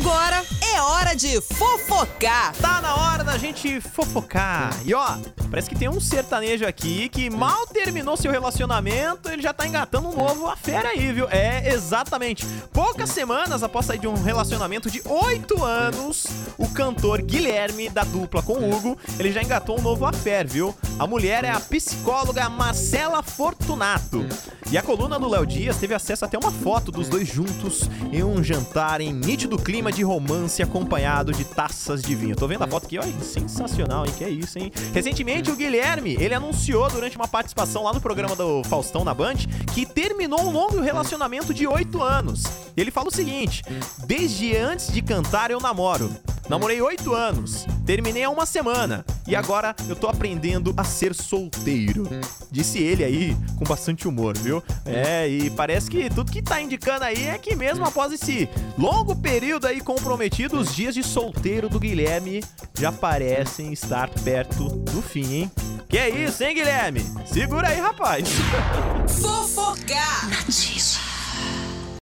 Agora é hora de fofocar. Tá na hora da gente fofocar. E ó, parece que tem um sertanejo aqui que mal terminou seu relacionamento, ele já tá engatando um novo afera aí, viu? É, exatamente. Poucas semanas após sair de um relacionamento de oito anos, o cantor Guilherme, da dupla com o Hugo, ele já engatou um novo affair, viu? A mulher é a psicóloga Marcela Fortunato. E a coluna do Léo Dias teve acesso até uma foto dos dois juntos em um jantar em nítido clima de romance acompanhado de taças de vinho. Tô vendo a foto aqui, olha, sensacional, hein? Que é isso, hein? Recentemente o Guilherme, ele anunciou durante uma participação lá no programa do Faustão na Band que terminou um longo relacionamento de oito anos. Ele fala o seguinte: Desde antes de cantar eu namoro. Namorei oito anos, terminei há uma semana e agora eu tô aprendendo a ser solteiro. Disse ele aí com bastante humor, viu? É, e parece que tudo que tá indicando aí é que mesmo após esse longo período aí comprometido, os dias de solteiro do Guilherme já parecem estar perto do fim, hein? Que é isso, hein, Guilherme? Segura aí, rapaz. Fofocar.